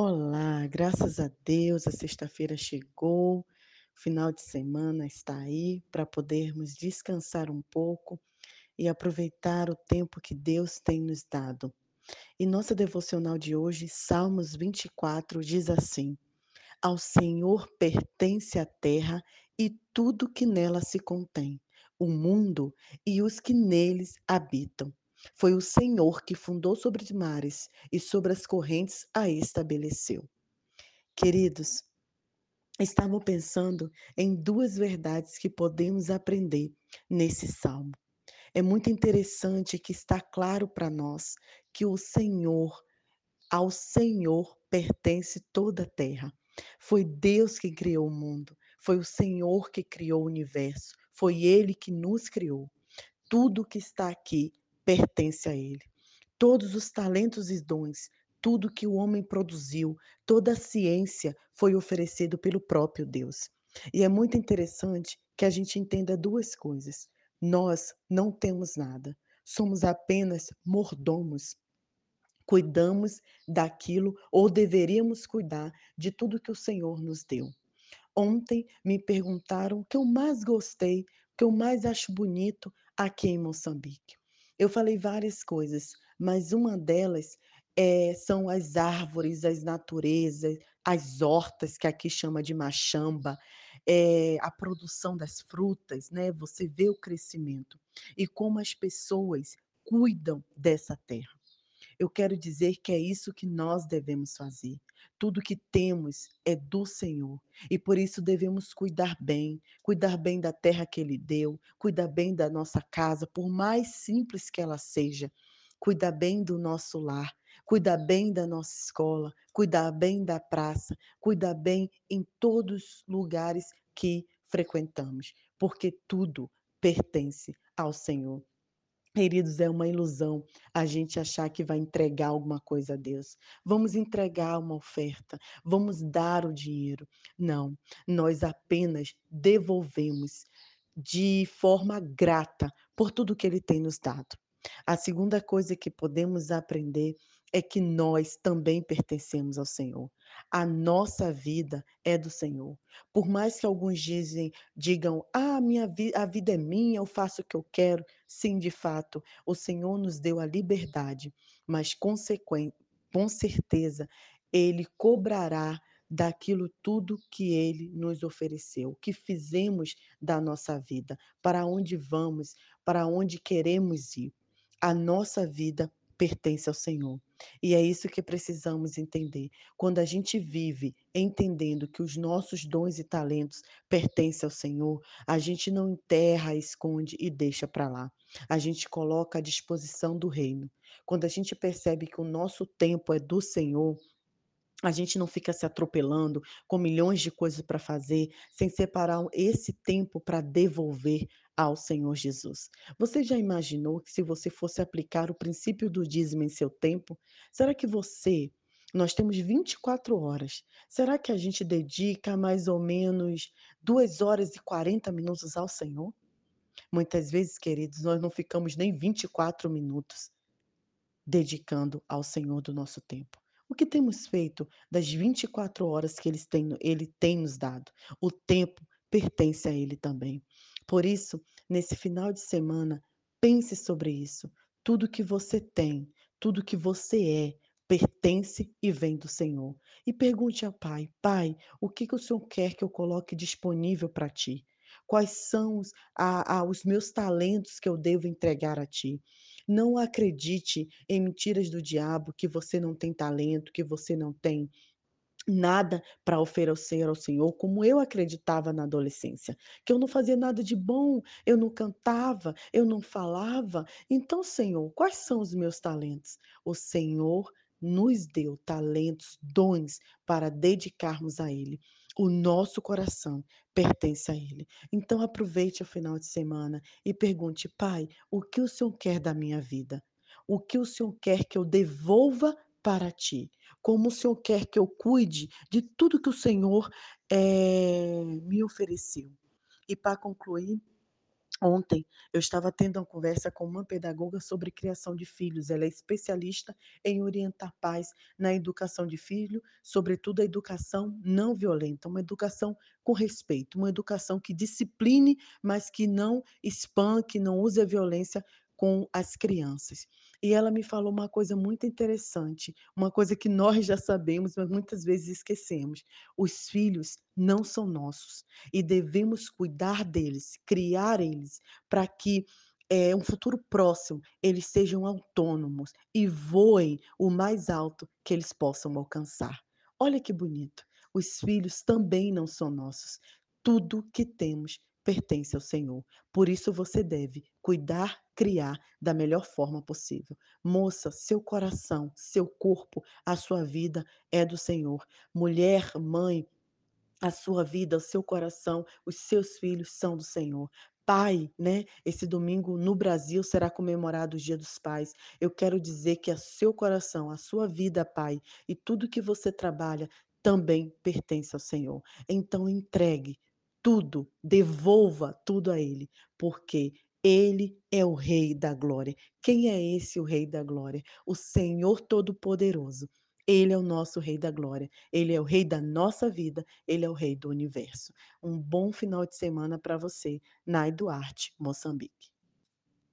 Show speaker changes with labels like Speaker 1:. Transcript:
Speaker 1: Olá, graças a Deus, a sexta-feira chegou, final de semana está aí para podermos descansar um pouco e aproveitar o tempo que Deus tem nos dado. E nossa devocional de hoje, Salmos 24, diz assim: Ao Senhor pertence a terra e tudo que nela se contém, o mundo e os que neles habitam. Foi o Senhor que fundou sobre os mares e sobre as correntes a estabeleceu. Queridos, estava pensando em duas verdades que podemos aprender nesse salmo. É muito interessante que está claro para nós que o Senhor, ao Senhor pertence toda a terra. Foi Deus que criou o mundo, foi o Senhor que criou o universo, foi Ele que nos criou. Tudo que está aqui pertence a Ele. Todos os talentos e dons, tudo que o homem produziu, toda a ciência foi oferecido pelo próprio Deus. E é muito interessante que a gente entenda duas coisas. Nós não temos nada, somos apenas mordomos. Cuidamos daquilo ou deveríamos cuidar de tudo que o Senhor nos deu. Ontem me perguntaram o que eu mais gostei, o que eu mais acho bonito aqui em Moçambique. Eu falei várias coisas, mas uma delas é, são as árvores, as naturezas, as hortas, que aqui chama de machamba, é, a produção das frutas, né? Você vê o crescimento e como as pessoas cuidam dessa terra. Eu quero dizer que é isso que nós devemos fazer. Tudo que temos é do Senhor e por isso devemos cuidar bem, cuidar bem da terra que Ele deu, cuidar bem da nossa casa, por mais simples que ela seja, cuidar bem do nosso lar, cuidar bem da nossa escola, cuidar bem da praça, cuidar bem em todos os lugares que frequentamos, porque tudo pertence ao Senhor. Queridos, é uma ilusão a gente achar que vai entregar alguma coisa a Deus. Vamos entregar uma oferta, vamos dar o dinheiro. Não, nós apenas devolvemos de forma grata por tudo que Ele tem nos dado. A segunda coisa que podemos aprender é que nós também pertencemos ao Senhor. A nossa vida é do Senhor. Por mais que alguns dizem, digam, ah, minha vi a vida é minha, eu faço o que eu quero. Sim, de fato, o Senhor nos deu a liberdade, mas com certeza Ele cobrará daquilo tudo que Ele nos ofereceu, o que fizemos da nossa vida, para onde vamos, para onde queremos ir. A nossa vida pertence ao Senhor. E é isso que precisamos entender. Quando a gente vive entendendo que os nossos dons e talentos pertencem ao Senhor, a gente não enterra, esconde e deixa para lá. A gente coloca à disposição do reino. Quando a gente percebe que o nosso tempo é do Senhor, a gente não fica se atropelando com milhões de coisas para fazer, sem separar esse tempo para devolver ao Senhor Jesus. Você já imaginou que se você fosse aplicar o princípio do dízimo em seu tempo, será que você nós temos 24 horas. Será que a gente dedica mais ou menos 2 horas e 40 minutos ao Senhor? Muitas vezes, queridos, nós não ficamos nem 24 minutos dedicando ao Senhor do nosso tempo. O que temos feito das 24 horas que eles têm, Ele tem nos dado? O tempo pertence a Ele também. Por isso, nesse final de semana, pense sobre isso. Tudo que você tem, tudo que você é, pertence e vem do Senhor. E pergunte ao Pai: Pai, o que, que o Senhor quer que eu coloque disponível para ti? Quais são os, a, a, os meus talentos que eu devo entregar a ti? Não acredite em mentiras do diabo que você não tem talento, que você não tem nada para oferecer ao Senhor, como eu acreditava na adolescência, que eu não fazia nada de bom, eu não cantava, eu não falava. Então, Senhor, quais são os meus talentos? O Senhor nos deu talentos, dons para dedicarmos a Ele. O nosso coração pertence a Ele. Então aproveite o final de semana e pergunte: Pai, o que o Senhor quer da minha vida? O que o Senhor quer que eu devolva para ti? Como o Senhor quer que eu cuide de tudo que o Senhor eh, me ofereceu? E para concluir, Ontem eu estava tendo uma conversa com uma pedagoga sobre criação de filhos. Ela é especialista em orientar pais na educação de filho, sobretudo a educação não violenta, uma educação com respeito, uma educação que discipline, mas que não espanque, não use a violência com as crianças. E ela me falou uma coisa muito interessante, uma coisa que nós já sabemos, mas muitas vezes esquecemos. Os filhos não são nossos e devemos cuidar deles, criar eles para que, eh, um futuro próximo, eles sejam autônomos e voem o mais alto que eles possam alcançar. Olha que bonito, os filhos também não são nossos, tudo que temos pertence ao Senhor, por isso você deve cuidar, criar da melhor forma possível. Moça, seu coração, seu corpo, a sua vida é do Senhor. Mulher, mãe, a sua vida, o seu coração, os seus filhos são do Senhor. Pai, né, esse domingo no Brasil será comemorado o Dia dos Pais. Eu quero dizer que a seu coração, a sua vida, pai, e tudo que você trabalha também pertence ao Senhor. Então entregue tudo, devolva tudo a Ele, porque Ele é o Rei da glória. Quem é esse o Rei da glória? O Senhor Todo-Poderoso. Ele é o nosso Rei da glória, Ele é o Rei da nossa vida, Ele é o Rei do universo. Um bom final de semana para você, Nai Duarte, Moçambique.